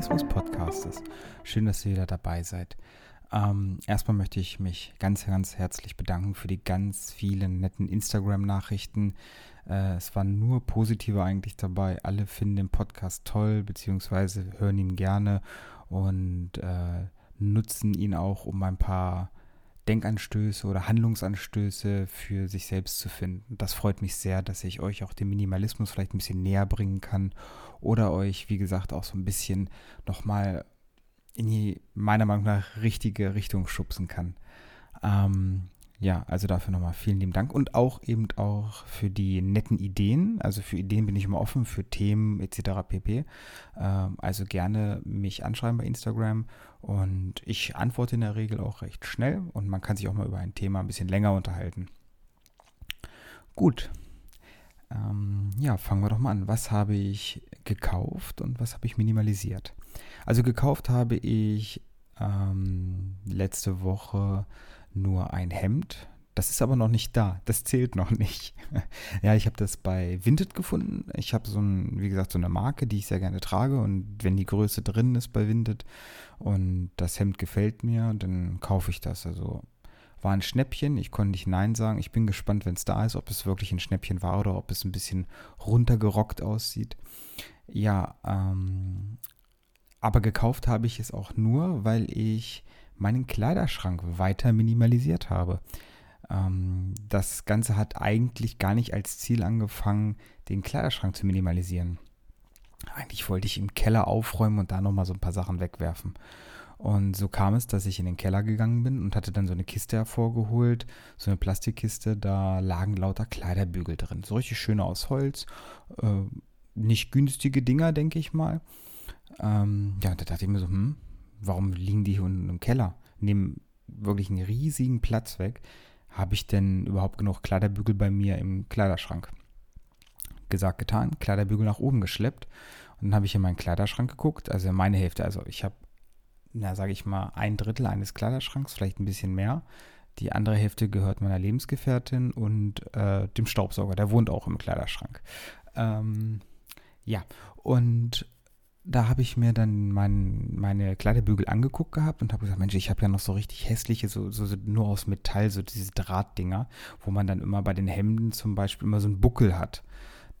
Minimalismus-Podcastes. Schön, dass ihr wieder dabei seid. Ähm, erstmal möchte ich mich ganz, ganz herzlich bedanken für die ganz vielen netten Instagram-Nachrichten. Äh, es waren nur positive eigentlich dabei. Alle finden den Podcast toll, beziehungsweise hören ihn gerne und äh, nutzen ihn auch, um ein paar Denkanstöße oder Handlungsanstöße für sich selbst zu finden. Das freut mich sehr, dass ich euch auch den Minimalismus vielleicht ein bisschen näher bringen kann oder euch, wie gesagt, auch so ein bisschen nochmal in die meiner Meinung nach richtige Richtung schubsen kann. Ähm, ja, also dafür nochmal vielen lieben Dank und auch eben auch für die netten Ideen. Also für Ideen bin ich immer offen, für Themen etc. pp. Ähm, also gerne mich anschreiben bei Instagram und ich antworte in der Regel auch recht schnell und man kann sich auch mal über ein Thema ein bisschen länger unterhalten. Gut. Ähm, ja, fangen wir doch mal an. Was habe ich gekauft und was habe ich minimalisiert? Also gekauft habe ich ähm, letzte Woche nur ein Hemd. Das ist aber noch nicht da. Das zählt noch nicht. ja, ich habe das bei Vinted gefunden. Ich habe so ein, wie gesagt, so eine Marke, die ich sehr gerne trage. Und wenn die Größe drin ist bei Vinted und das Hemd gefällt mir, dann kaufe ich das. Also war ein Schnäppchen. Ich konnte nicht Nein sagen. Ich bin gespannt, wenn es da ist, ob es wirklich ein Schnäppchen war oder ob es ein bisschen runtergerockt aussieht. Ja, ähm, aber gekauft habe ich es auch nur, weil ich meinen Kleiderschrank weiter minimalisiert habe. Ähm, das Ganze hat eigentlich gar nicht als Ziel angefangen, den Kleiderschrank zu minimalisieren. Eigentlich wollte ich im Keller aufräumen und da nochmal so ein paar Sachen wegwerfen. Und so kam es, dass ich in den Keller gegangen bin und hatte dann so eine Kiste hervorgeholt, so eine Plastikkiste, da lagen lauter Kleiderbügel drin. So richtig schöne aus Holz, äh, nicht günstige Dinger, denke ich mal. Ähm, ja, da dachte ich mir so, hm, warum liegen die hier unten im Keller? Nehmen wirklich einen riesigen Platz weg. Habe ich denn überhaupt genug Kleiderbügel bei mir im Kleiderschrank? Gesagt, getan, Kleiderbügel nach oben geschleppt. Und dann habe ich in meinen Kleiderschrank geguckt, also in meine Hälfte. Also ich habe, na, sage ich mal, ein Drittel eines Kleiderschranks, vielleicht ein bisschen mehr. Die andere Hälfte gehört meiner Lebensgefährtin und äh, dem Staubsauger. Der wohnt auch im Kleiderschrank. Ähm, ja, und da habe ich mir dann mein, meine Kleiderbügel angeguckt gehabt und habe gesagt, Mensch, ich habe ja noch so richtig hässliche, so, so, nur aus Metall, so diese Drahtdinger, wo man dann immer bei den Hemden zum Beispiel immer so einen Buckel hat.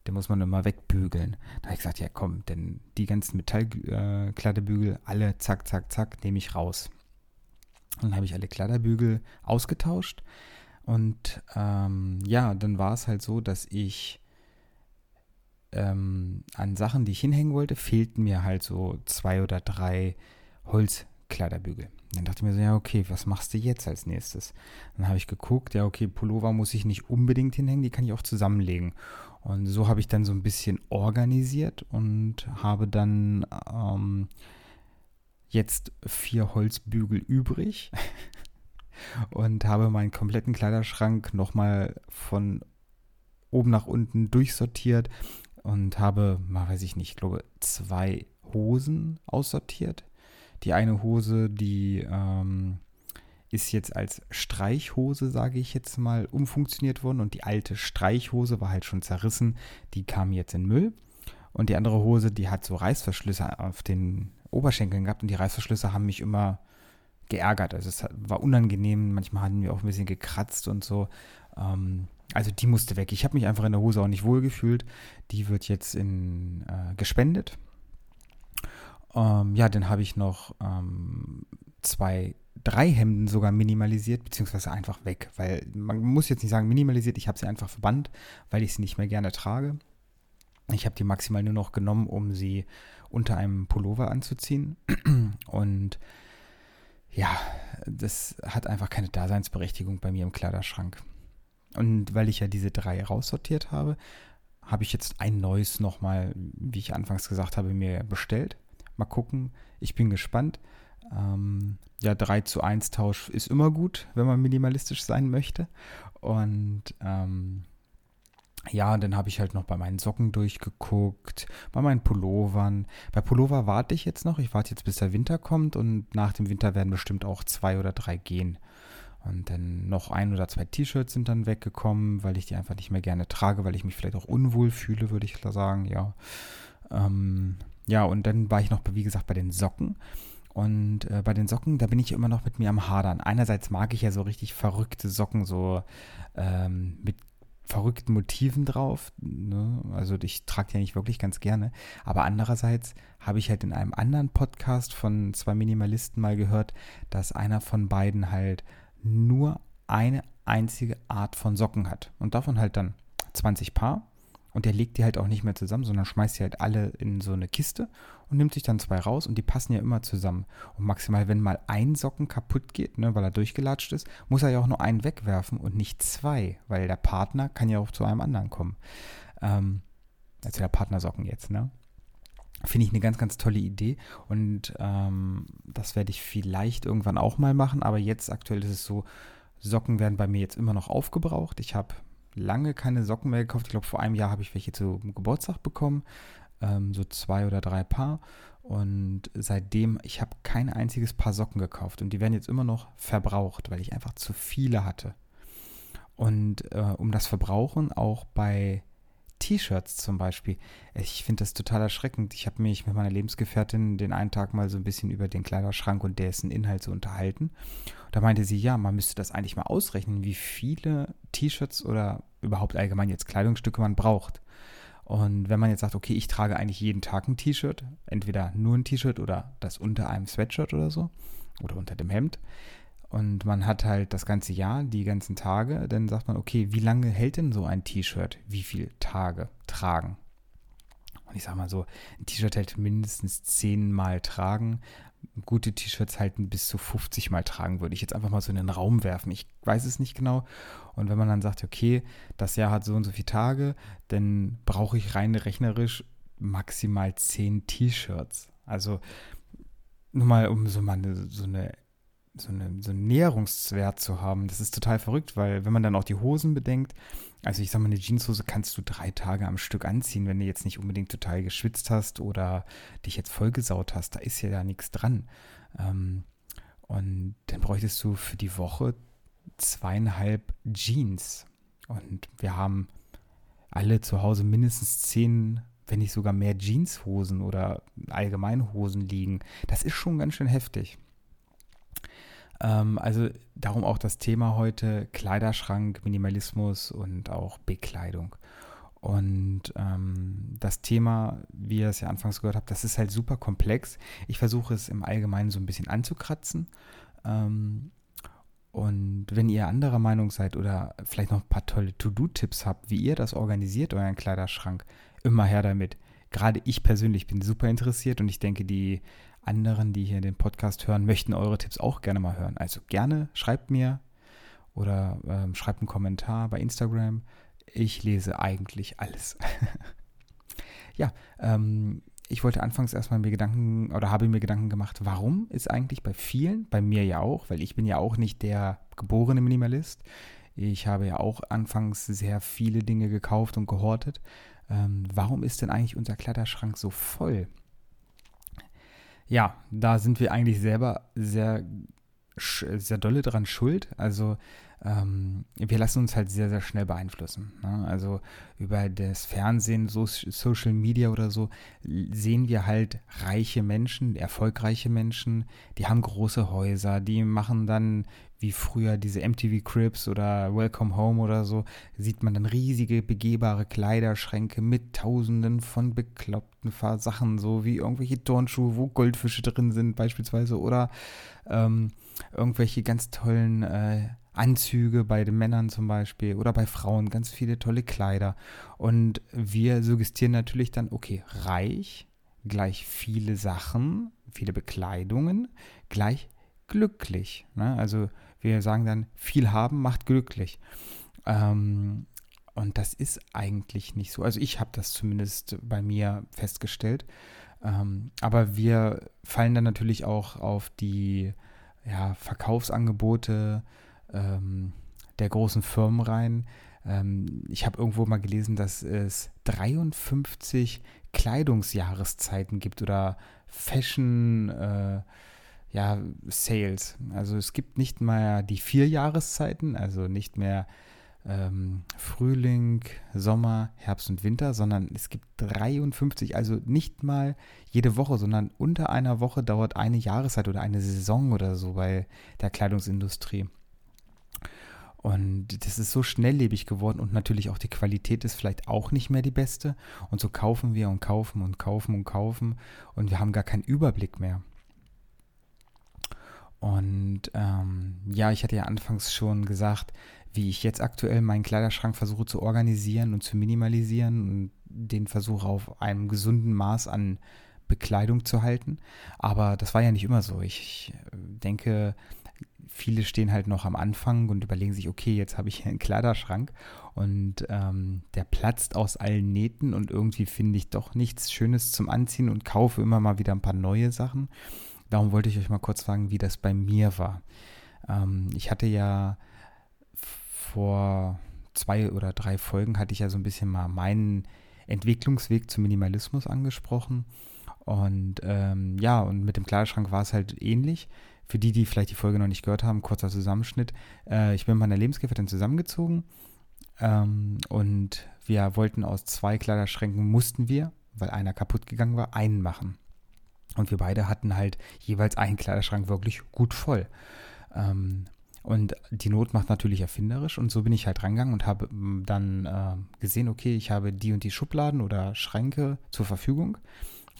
Den muss man immer wegbügeln. Da habe ich gesagt, ja komm, denn die ganzen Metallkleiderbügel, äh, alle zack, zack, zack, nehme ich raus. Dann habe ich alle Kleiderbügel ausgetauscht. Und ähm, ja, dann war es halt so, dass ich ähm, an Sachen, die ich hinhängen wollte, fehlten mir halt so zwei oder drei Holzkleiderbügel. Dann dachte ich mir so, ja, okay, was machst du jetzt als nächstes? Dann habe ich geguckt, ja, okay, Pullover muss ich nicht unbedingt hinhängen, die kann ich auch zusammenlegen. Und so habe ich dann so ein bisschen organisiert und habe dann ähm, jetzt vier Holzbügel übrig und habe meinen kompletten Kleiderschrank nochmal von oben nach unten durchsortiert und habe, mal weiß ich nicht, ich glaube, zwei Hosen aussortiert. Die eine Hose, die ähm, ist jetzt als Streichhose, sage ich jetzt mal, umfunktioniert worden und die alte Streichhose war halt schon zerrissen, die kam jetzt in Müll. Und die andere Hose, die hat so Reißverschlüsse auf den Oberschenkeln gehabt und die Reißverschlüsse haben mich immer geärgert. Also es war unangenehm, manchmal hatten wir auch ein bisschen gekratzt und so. Ähm, also die musste weg. Ich habe mich einfach in der Hose auch nicht wohl gefühlt. Die wird jetzt in, äh, gespendet. Ähm, ja, dann habe ich noch ähm, zwei, drei Hemden sogar minimalisiert, beziehungsweise einfach weg. Weil man muss jetzt nicht sagen minimalisiert, ich habe sie einfach verbannt, weil ich sie nicht mehr gerne trage. Ich habe die maximal nur noch genommen, um sie unter einem Pullover anzuziehen. Und ja, das hat einfach keine Daseinsberechtigung bei mir im Kleiderschrank. Und weil ich ja diese drei raussortiert habe, habe ich jetzt ein neues nochmal, wie ich anfangs gesagt habe, mir bestellt. Mal gucken. Ich bin gespannt. Ähm, ja, 3 zu 1 Tausch ist immer gut, wenn man minimalistisch sein möchte. Und ähm, ja, und dann habe ich halt noch bei meinen Socken durchgeguckt, bei meinen Pullovern. Bei Pullover warte ich jetzt noch. Ich warte jetzt, bis der Winter kommt und nach dem Winter werden bestimmt auch zwei oder drei gehen. Und dann noch ein oder zwei T-Shirts sind dann weggekommen, weil ich die einfach nicht mehr gerne trage, weil ich mich vielleicht auch unwohl fühle, würde ich sagen, ja. Ähm, ja, und dann war ich noch, wie gesagt, bei den Socken. Und äh, bei den Socken, da bin ich immer noch mit mir am Hadern. Einerseits mag ich ja so richtig verrückte Socken, so ähm, mit verrückten Motiven drauf. Ne? Also ich trage die ja nicht wirklich ganz gerne. Aber andererseits habe ich halt in einem anderen Podcast von zwei Minimalisten mal gehört, dass einer von beiden halt nur eine einzige Art von Socken hat. Und davon halt dann 20 Paar. Und der legt die halt auch nicht mehr zusammen, sondern schmeißt die halt alle in so eine Kiste und nimmt sich dann zwei raus und die passen ja immer zusammen. Und maximal, wenn mal ein Socken kaputt geht, ne, weil er durchgelatscht ist, muss er ja auch nur einen wegwerfen und nicht zwei, weil der Partner kann ja auch zu einem anderen kommen. Ähm, also der Partnersocken jetzt, ne? Finde ich eine ganz, ganz tolle Idee und ähm, das werde ich vielleicht irgendwann auch mal machen, aber jetzt aktuell ist es so, Socken werden bei mir jetzt immer noch aufgebraucht. Ich habe lange keine Socken mehr gekauft. Ich glaube, vor einem Jahr habe ich welche zum Geburtstag bekommen. Ähm, so zwei oder drei Paar. Und seitdem, ich habe kein einziges Paar Socken gekauft. Und die werden jetzt immer noch verbraucht, weil ich einfach zu viele hatte. Und äh, um das Verbrauchen auch bei T-Shirts zum Beispiel. Ich finde das total erschreckend. Ich habe mich mit meiner Lebensgefährtin den einen Tag mal so ein bisschen über den Kleiderschrank und dessen Inhalt so unterhalten. Da meinte sie, ja, man müsste das eigentlich mal ausrechnen, wie viele T-Shirts oder überhaupt allgemein jetzt Kleidungsstücke man braucht. Und wenn man jetzt sagt, okay, ich trage eigentlich jeden Tag ein T-Shirt, entweder nur ein T-Shirt oder das unter einem Sweatshirt oder so oder unter dem Hemd, und man hat halt das ganze Jahr, die ganzen Tage, dann sagt man, okay, wie lange hält denn so ein T-Shirt? Wie viele Tage tragen? Und ich sag mal so, ein T-Shirt hält mindestens zehnmal tragen. Gute T-Shirts halten bis zu 50 Mal tragen, würde ich jetzt einfach mal so in den Raum werfen. Ich weiß es nicht genau. Und wenn man dann sagt, okay, das Jahr hat so und so viele Tage, dann brauche ich rein rechnerisch maximal 10 T-Shirts. Also nur mal, um so mal eine, so eine so, eine, so einen Näherungswert zu haben. Das ist total verrückt, weil wenn man dann auch die Hosen bedenkt, also ich sag mal, eine Jeanshose kannst du drei Tage am Stück anziehen, wenn du jetzt nicht unbedingt total geschwitzt hast oder dich jetzt vollgesaut hast. Da ist ja da nichts dran. Ähm, und dann bräuchtest du für die Woche zweieinhalb Jeans. Und wir haben alle zu Hause mindestens zehn, wenn nicht sogar mehr Jeanshosen oder Allgemeinhosen liegen. Das ist schon ganz schön heftig. Ähm, also darum auch das Thema heute Kleiderschrank, Minimalismus und auch Bekleidung. Und ähm, das Thema, wie ihr es ja anfangs gehört habt, das ist halt super komplex. Ich versuche es im Allgemeinen so ein bisschen anzukratzen. Ähm, und wenn ihr anderer Meinung seid oder vielleicht noch ein paar tolle To-Do-Tipps habt, wie ihr das organisiert, euren Kleiderschrank, immer her damit. Gerade ich persönlich bin super interessiert und ich denke, die anderen, die hier den Podcast hören, möchten eure Tipps auch gerne mal hören. Also gerne schreibt mir oder ähm, schreibt einen Kommentar bei Instagram. Ich lese eigentlich alles. ja, ähm, ich wollte anfangs erstmal mir Gedanken oder habe mir Gedanken gemacht, warum ist eigentlich bei vielen, bei mir ja auch, weil ich bin ja auch nicht der geborene Minimalist. Ich habe ja auch anfangs sehr viele Dinge gekauft und gehortet. Ähm, warum ist denn eigentlich unser Kleiderschrank so voll? Ja, da sind wir eigentlich selber sehr, sehr dolle dran schuld. Also ähm, wir lassen uns halt sehr, sehr schnell beeinflussen. Ne? Also über das Fernsehen, so Social Media oder so, sehen wir halt reiche Menschen, erfolgreiche Menschen, die haben große Häuser, die machen dann wie früher diese MTV Cribs oder Welcome Home oder so, sieht man dann riesige begehbare Kleiderschränke mit tausenden von bekloppten Sachen, so wie irgendwelche Turnschuhe, wo Goldfische drin sind beispielsweise oder ähm, irgendwelche ganz tollen äh, Anzüge bei den Männern zum Beispiel oder bei Frauen, ganz viele tolle Kleider. Und wir suggestieren natürlich dann, okay, reich gleich viele Sachen, viele Bekleidungen, gleich glücklich. Ne? Also wir sagen dann, viel haben macht glücklich. Ähm, und das ist eigentlich nicht so. Also ich habe das zumindest bei mir festgestellt. Ähm, aber wir fallen dann natürlich auch auf die ja, Verkaufsangebote ähm, der großen Firmen rein. Ähm, ich habe irgendwo mal gelesen, dass es 53 Kleidungsjahreszeiten gibt oder Fashion äh, ja, Sales. Also es gibt nicht mehr die vier Jahreszeiten, also nicht mehr ähm, Frühling, Sommer, Herbst und Winter, sondern es gibt 53, also nicht mal jede Woche, sondern unter einer Woche dauert eine Jahreszeit oder eine Saison oder so bei der Kleidungsindustrie. Und das ist so schnelllebig geworden und natürlich auch die Qualität ist vielleicht auch nicht mehr die beste. Und so kaufen wir und kaufen und kaufen und kaufen und wir haben gar keinen Überblick mehr. Und ähm, ja, ich hatte ja anfangs schon gesagt, wie ich jetzt aktuell meinen Kleiderschrank versuche zu organisieren und zu minimalisieren und den versuche auf einem gesunden Maß an Bekleidung zu halten. Aber das war ja nicht immer so. Ich denke, viele stehen halt noch am Anfang und überlegen sich, okay, jetzt habe ich hier einen Kleiderschrank und ähm, der platzt aus allen Nähten und irgendwie finde ich doch nichts Schönes zum Anziehen und kaufe immer mal wieder ein paar neue Sachen. Darum wollte ich euch mal kurz fragen, wie das bei mir war. Ähm, ich hatte ja vor zwei oder drei Folgen hatte ich ja so ein bisschen mal meinen Entwicklungsweg zum Minimalismus angesprochen. Und ähm, ja, und mit dem Kleiderschrank war es halt ähnlich. Für die, die vielleicht die Folge noch nicht gehört haben, kurzer Zusammenschnitt. Äh, ich bin mit meiner Lebensgefährtin zusammengezogen ähm, und wir wollten aus zwei Kleiderschränken, mussten wir, weil einer kaputt gegangen war, einen machen. Und wir beide hatten halt jeweils einen Kleiderschrank wirklich gut voll. Ähm, und die Not macht natürlich erfinderisch und so bin ich halt rangegangen und habe mm, dann äh, gesehen, okay, ich habe die und die Schubladen oder Schränke zur Verfügung,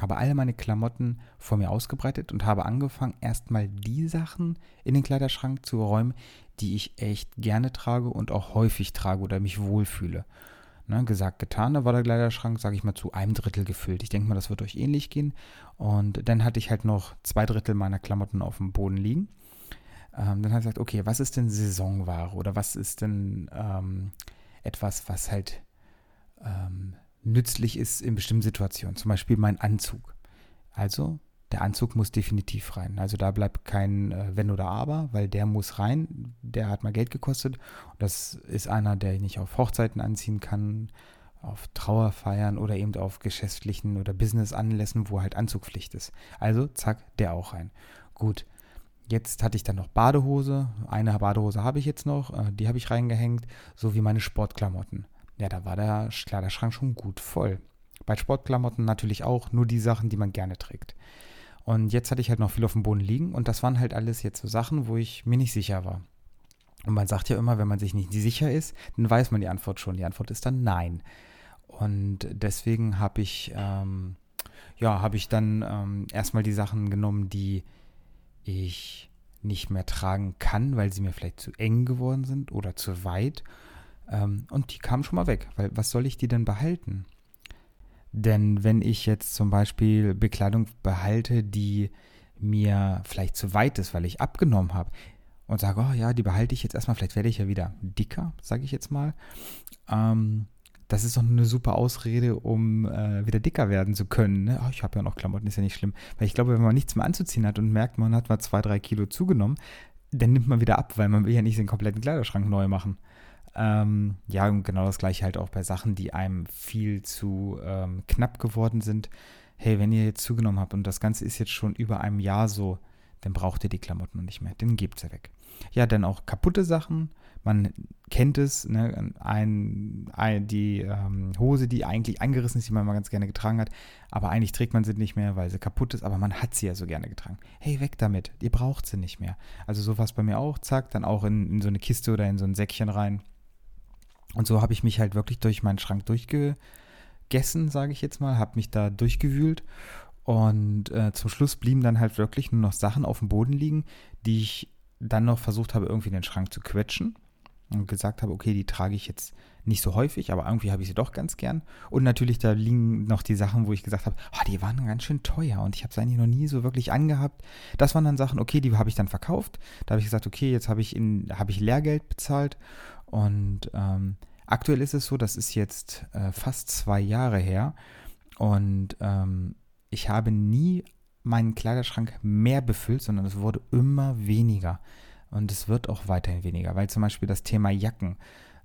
habe alle meine Klamotten vor mir ausgebreitet und habe angefangen, erstmal die Sachen in den Kleiderschrank zu räumen, die ich echt gerne trage und auch häufig trage oder mich wohlfühle. Ne, gesagt, getan, da war der Kleiderschrank, sage ich mal, zu einem Drittel gefüllt. Ich denke mal, das wird euch ähnlich gehen. Und dann hatte ich halt noch zwei Drittel meiner Klamotten auf dem Boden liegen. Ähm, dann habe ich gesagt, okay, was ist denn Saisonware oder was ist denn ähm, etwas, was halt ähm, nützlich ist in bestimmten Situationen? Zum Beispiel mein Anzug. Also der Anzug muss definitiv rein. Also da bleibt kein äh, Wenn oder Aber, weil der muss rein. Der hat mal Geld gekostet. Und das ist einer, der ich nicht auf Hochzeiten anziehen kann, auf Trauerfeiern oder eben auf geschäftlichen oder Business-Anlässen, wo halt Anzugpflicht ist. Also zack, der auch rein. Gut, Jetzt hatte ich dann noch Badehose. Eine Badehose habe ich jetzt noch. Äh, die habe ich reingehängt. So wie meine Sportklamotten. Ja, da war der Kleiderschrank schon gut voll. Bei Sportklamotten natürlich auch nur die Sachen, die man gerne trägt. Und jetzt hatte ich halt noch viel auf dem Boden liegen. Und das waren halt alles jetzt so Sachen, wo ich mir nicht sicher war. Und man sagt ja immer, wenn man sich nicht sicher ist, dann weiß man die Antwort schon. Die Antwort ist dann nein. Und deswegen habe ich, ähm, ja, habe ich dann ähm, erstmal die Sachen genommen, die ich nicht mehr tragen kann, weil sie mir vielleicht zu eng geworden sind oder zu weit. Ähm, und die kamen schon mal weg, weil was soll ich die denn behalten? Denn wenn ich jetzt zum Beispiel Bekleidung behalte, die mir vielleicht zu weit ist, weil ich abgenommen habe und sage, oh ja, die behalte ich jetzt erstmal, vielleicht werde ich ja wieder dicker, sage ich jetzt mal, ähm, das ist doch eine super Ausrede, um äh, wieder dicker werden zu können. Ne? Oh, ich habe ja noch Klamotten, ist ja nicht schlimm. Weil ich glaube, wenn man nichts mehr anzuziehen hat und merkt, man hat mal zwei, drei Kilo zugenommen, dann nimmt man wieder ab, weil man will ja nicht den kompletten Kleiderschrank neu machen. Ähm, ja, und genau das gleiche halt auch bei Sachen, die einem viel zu ähm, knapp geworden sind. Hey, wenn ihr jetzt zugenommen habt und das Ganze ist jetzt schon über einem Jahr so, dann braucht ihr die Klamotten noch nicht mehr. Dann gebt sie weg. Ja, dann auch kaputte Sachen man kennt es, ne, ein, ein, die ähm, Hose, die eigentlich eingerissen ist, die man mal ganz gerne getragen hat, aber eigentlich trägt man sie nicht mehr, weil sie kaputt ist, aber man hat sie ja so gerne getragen. Hey, weg damit, ihr braucht sie nicht mehr. Also so war es bei mir auch, zack, dann auch in, in so eine Kiste oder in so ein Säckchen rein. Und so habe ich mich halt wirklich durch meinen Schrank durchgegessen, sage ich jetzt mal, habe mich da durchgewühlt und äh, zum Schluss blieben dann halt wirklich nur noch Sachen auf dem Boden liegen, die ich dann noch versucht habe, irgendwie in den Schrank zu quetschen und gesagt habe, okay, die trage ich jetzt nicht so häufig, aber irgendwie habe ich sie doch ganz gern. Und natürlich, da liegen noch die Sachen, wo ich gesagt habe, oh, die waren ganz schön teuer und ich habe sie eigentlich noch nie so wirklich angehabt. Das waren dann Sachen, okay, die habe ich dann verkauft. Da habe ich gesagt, okay, jetzt habe ich, in, habe ich Lehrgeld bezahlt. Und ähm, aktuell ist es so, das ist jetzt äh, fast zwei Jahre her. Und ähm, ich habe nie meinen Kleiderschrank mehr befüllt, sondern es wurde immer weniger. Und es wird auch weiterhin weniger, weil zum Beispiel das Thema Jacken.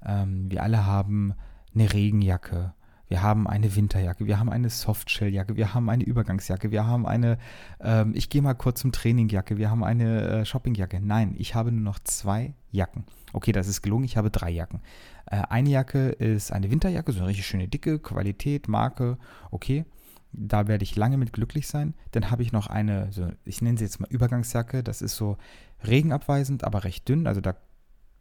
Ähm, wir alle haben eine Regenjacke, wir haben eine Winterjacke, wir haben eine Softshelljacke, wir haben eine Übergangsjacke, wir haben eine, ähm, ich gehe mal kurz zum Trainingjacke, wir haben eine äh, Shoppingjacke. Nein, ich habe nur noch zwei Jacken. Okay, das ist gelungen, ich habe drei Jacken. Äh, eine Jacke ist eine Winterjacke, so eine richtig schöne dicke, Qualität, Marke, okay. Da werde ich lange mit glücklich sein. Dann habe ich noch eine, so, ich nenne sie jetzt mal Übergangsjacke. Das ist so regenabweisend, aber recht dünn. Also da,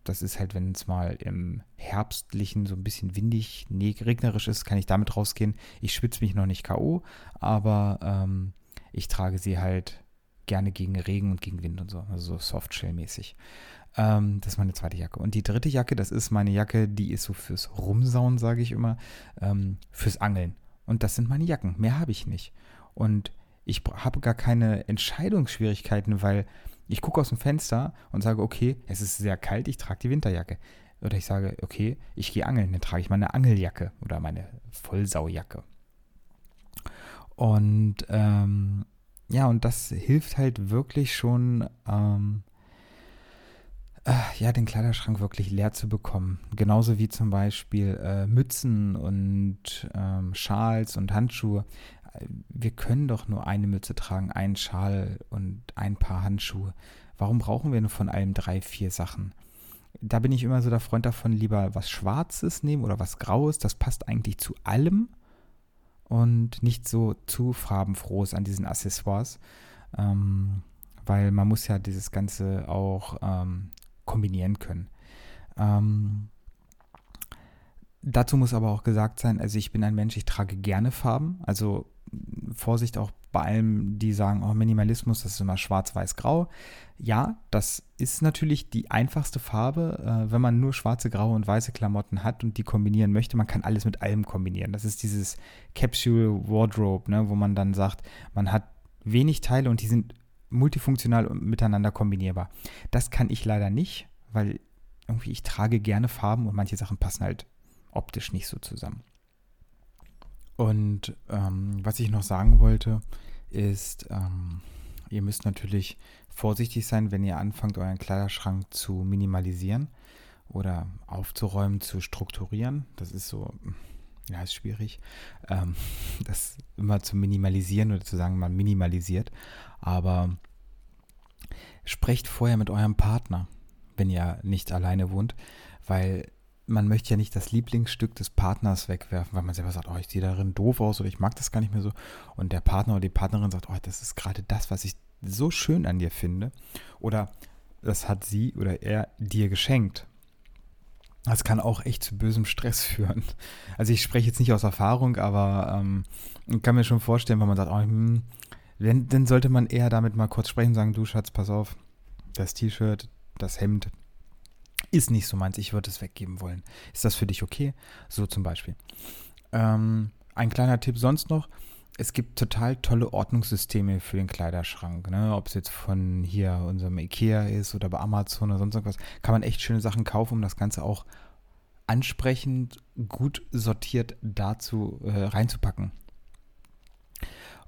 das ist halt, wenn es mal im herbstlichen so ein bisschen windig, regnerisch ist, kann ich damit rausgehen. Ich schwitze mich noch nicht K.O., aber ähm, ich trage sie halt gerne gegen Regen und gegen Wind und so, also so Softshell-mäßig. Ähm, das ist meine zweite Jacke. Und die dritte Jacke, das ist meine Jacke, die ist so fürs Rumsauen, sage ich immer, ähm, fürs Angeln. Und das sind meine Jacken. Mehr habe ich nicht. Und ich habe gar keine Entscheidungsschwierigkeiten, weil ich gucke aus dem Fenster und sage, okay, es ist sehr kalt, ich trage die Winterjacke. Oder ich sage, okay, ich gehe angeln, dann trage ich meine Angeljacke oder meine Vollsaujacke. Und ähm, ja, und das hilft halt wirklich schon, ähm, äh, ja, den Kleiderschrank wirklich leer zu bekommen. Genauso wie zum Beispiel äh, Mützen und ähm, Schals und Handschuhe. Wir können doch nur eine Mütze tragen, einen Schal und ein paar Handschuhe. Warum brauchen wir nur von allem drei, vier Sachen? Da bin ich immer so der Freund davon, lieber was Schwarzes nehmen oder was Graues. Das passt eigentlich zu allem und nicht so zu farbenfrohes an diesen Accessoires, ähm, weil man muss ja dieses Ganze auch ähm, kombinieren können. Ähm, dazu muss aber auch gesagt sein, also ich bin ein Mensch, ich trage gerne Farben, also Vorsicht auch bei allem, die sagen, oh, Minimalismus, das ist immer schwarz-weiß-grau. Ja, das ist natürlich die einfachste Farbe, äh, wenn man nur schwarze, graue und weiße Klamotten hat und die kombinieren möchte. Man kann alles mit allem kombinieren. Das ist dieses Capsule Wardrobe, ne, wo man dann sagt, man hat wenig Teile und die sind multifunktional und miteinander kombinierbar. Das kann ich leider nicht, weil irgendwie ich trage gerne Farben und manche Sachen passen halt optisch nicht so zusammen. Und ähm, was ich noch sagen wollte, ist, ähm, ihr müsst natürlich vorsichtig sein, wenn ihr anfangt, euren Kleiderschrank zu minimalisieren oder aufzuräumen, zu strukturieren. Das ist so, ja, ist schwierig, ähm, das immer zu minimalisieren oder zu sagen, man minimalisiert. Aber sprecht vorher mit eurem Partner, wenn ihr nicht alleine wohnt, weil man möchte ja nicht das Lieblingsstück des Partners wegwerfen, weil man selber sagt, oh, ich sehe darin doof aus oder ich mag das gar nicht mehr so. Und der Partner oder die Partnerin sagt, oh, das ist gerade das, was ich so schön an dir finde. Oder das hat sie oder er dir geschenkt. Das kann auch echt zu bösem Stress führen. Also ich spreche jetzt nicht aus Erfahrung, aber ähm, kann mir schon vorstellen, wenn man sagt, oh, hm, dann, dann sollte man eher damit mal kurz sprechen und sagen, du Schatz, pass auf, das T-Shirt, das Hemd, ist nicht so meins, ich würde es weggeben wollen. Ist das für dich okay? So zum Beispiel. Ähm, ein kleiner Tipp sonst noch. Es gibt total tolle Ordnungssysteme für den Kleiderschrank. Ne? Ob es jetzt von hier unserem Ikea ist oder bei Amazon oder sonst irgendwas, kann man echt schöne Sachen kaufen, um das Ganze auch ansprechend gut sortiert dazu äh, reinzupacken.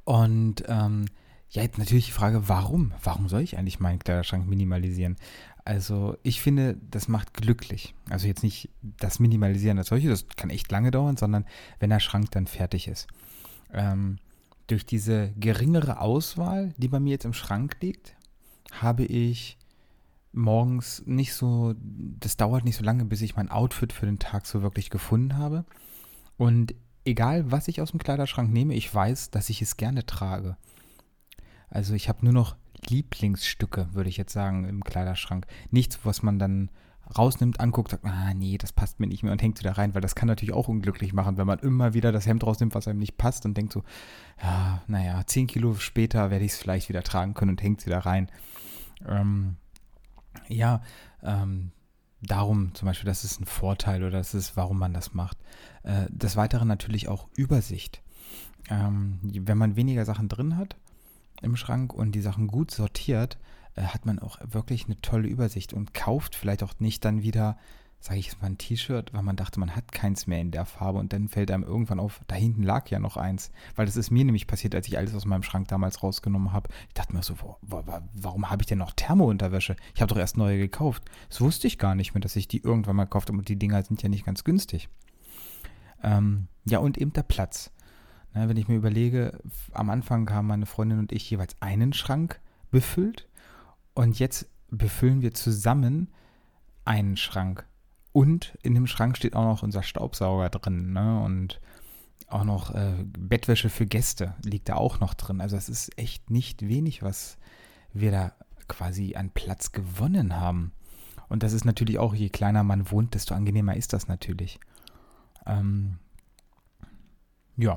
Und ähm, ja, jetzt natürlich die Frage, warum? Warum soll ich eigentlich meinen Kleiderschrank minimalisieren? Also ich finde, das macht glücklich. Also jetzt nicht das Minimalisieren als solche, das kann echt lange dauern, sondern wenn der Schrank dann fertig ist. Ähm, durch diese geringere Auswahl, die bei mir jetzt im Schrank liegt, habe ich morgens nicht so, das dauert nicht so lange, bis ich mein Outfit für den Tag so wirklich gefunden habe. Und egal, was ich aus dem Kleiderschrank nehme, ich weiß, dass ich es gerne trage. Also ich habe nur noch Lieblingsstücke, würde ich jetzt sagen, im Kleiderschrank. Nichts, was man dann rausnimmt, anguckt, sagt, ah nee, das passt mir nicht mehr und hängt wieder rein, weil das kann natürlich auch unglücklich machen, wenn man immer wieder das Hemd rausnimmt, was einem nicht passt und denkt so, ja, naja, zehn Kilo später werde ich es vielleicht wieder tragen können und hängt wieder rein. Ähm, ja, ähm, darum zum Beispiel, das ist ein Vorteil oder das ist, warum man das macht. Äh, des Weiteren natürlich auch Übersicht. Ähm, wenn man weniger Sachen drin hat, im Schrank und die Sachen gut sortiert, äh, hat man auch wirklich eine tolle Übersicht und kauft vielleicht auch nicht dann wieder, sage ich jetzt mal, ein T-Shirt, weil man dachte, man hat keins mehr in der Farbe und dann fällt einem irgendwann auf, da hinten lag ja noch eins. Weil das ist mir nämlich passiert, als ich alles aus meinem Schrank damals rausgenommen habe. Ich dachte mir so, wo, wo, warum habe ich denn noch Thermounterwäsche? Ich habe doch erst neue gekauft. Das wusste ich gar nicht mehr, dass ich die irgendwann mal gekauft habe und die Dinger sind ja nicht ganz günstig. Ähm, ja, und eben der Platz. Ja, wenn ich mir überlege, am Anfang haben meine Freundin und ich jeweils einen Schrank befüllt und jetzt befüllen wir zusammen einen Schrank. Und in dem Schrank steht auch noch unser Staubsauger drin, ne? Und auch noch äh, Bettwäsche für Gäste liegt da auch noch drin. Also es ist echt nicht wenig, was wir da quasi an Platz gewonnen haben. Und das ist natürlich auch, je kleiner man wohnt, desto angenehmer ist das natürlich. Ähm, ja.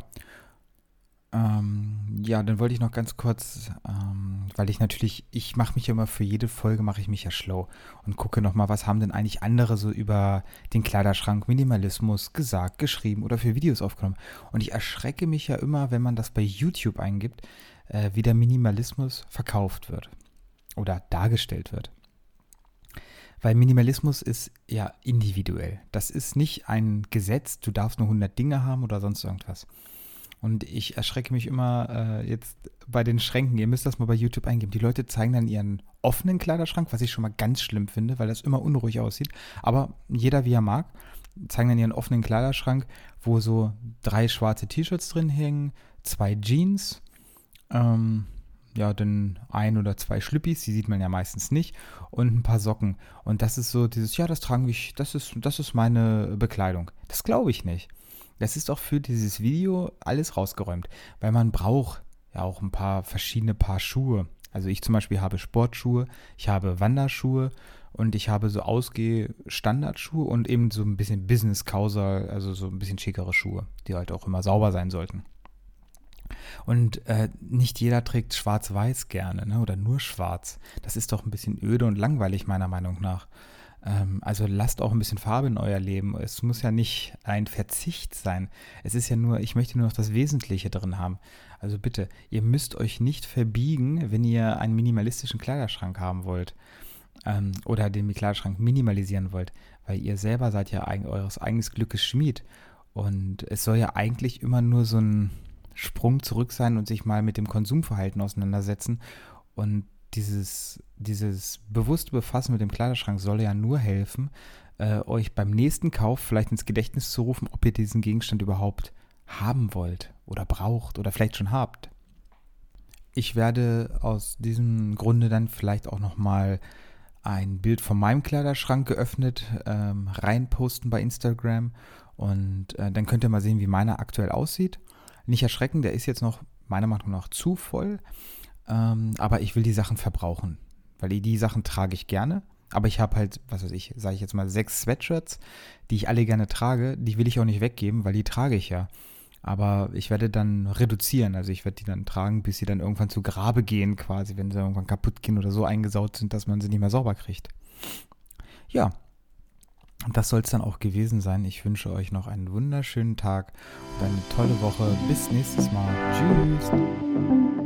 Ähm, ja, dann wollte ich noch ganz kurz, ähm, weil ich natürlich, ich mache mich ja immer für jede Folge, mache ich mich ja schlau und gucke nochmal, was haben denn eigentlich andere so über den Kleiderschrank, Minimalismus gesagt, geschrieben oder für Videos aufgenommen. Und ich erschrecke mich ja immer, wenn man das bei YouTube eingibt, äh, wie der Minimalismus verkauft wird oder dargestellt wird. Weil Minimalismus ist ja individuell. Das ist nicht ein Gesetz, du darfst nur 100 Dinge haben oder sonst irgendwas. Und ich erschrecke mich immer äh, jetzt bei den Schränken. Ihr müsst das mal bei YouTube eingeben. Die Leute zeigen dann ihren offenen Kleiderschrank, was ich schon mal ganz schlimm finde, weil das immer unruhig aussieht. Aber jeder wie er mag, zeigen dann ihren offenen Kleiderschrank, wo so drei schwarze T-Shirts drin hängen, zwei Jeans, ähm, ja, dann ein oder zwei Schlüppis, die sieht man ja meistens nicht, und ein paar Socken. Und das ist so dieses, ja, das tragen ich, das ist, das ist meine Bekleidung. Das glaube ich nicht. Das ist auch für dieses Video alles rausgeräumt, weil man braucht ja auch ein paar verschiedene Paar Schuhe. Also ich zum Beispiel habe Sportschuhe, ich habe Wanderschuhe und ich habe so Ausgeh-Standardschuhe und eben so ein bisschen Business-Causal, also so ein bisschen schickere Schuhe, die halt auch immer sauber sein sollten. Und äh, nicht jeder trägt schwarz-weiß gerne ne? oder nur schwarz. Das ist doch ein bisschen öde und langweilig meiner Meinung nach. Ähm, also lasst auch ein bisschen Farbe in euer Leben. Es muss ja nicht ein Verzicht sein. Es ist ja nur, ich möchte nur noch das Wesentliche drin haben. Also bitte, ihr müsst euch nicht verbiegen, wenn ihr einen minimalistischen Kleiderschrank haben wollt. Ähm, oder den Kleiderschrank minimalisieren wollt, weil ihr selber seid ja eig eures eigenes Glückes Schmied. Und es soll ja eigentlich immer nur so ein Sprung zurück sein und sich mal mit dem Konsumverhalten auseinandersetzen. Und dieses, dieses bewusste Befassen mit dem Kleiderschrank soll ja nur helfen, äh, euch beim nächsten Kauf vielleicht ins Gedächtnis zu rufen, ob ihr diesen Gegenstand überhaupt haben wollt oder braucht oder vielleicht schon habt. Ich werde aus diesem Grunde dann vielleicht auch nochmal ein Bild von meinem Kleiderschrank geöffnet ähm, reinposten bei Instagram und äh, dann könnt ihr mal sehen, wie meiner aktuell aussieht. Nicht erschrecken, der ist jetzt noch meiner Meinung nach zu voll. Ähm, aber ich will die Sachen verbrauchen. Weil die, die Sachen trage ich gerne. Aber ich habe halt, was weiß ich, sage ich jetzt mal, sechs Sweatshirts, die ich alle gerne trage. Die will ich auch nicht weggeben, weil die trage ich ja. Aber ich werde dann reduzieren. Also ich werde die dann tragen, bis sie dann irgendwann zu Grabe gehen, quasi, wenn sie irgendwann kaputt gehen oder so eingesaut sind, dass man sie nicht mehr sauber kriegt. Ja, das soll es dann auch gewesen sein. Ich wünsche euch noch einen wunderschönen Tag und eine tolle Woche. Bis nächstes Mal. Tschüss.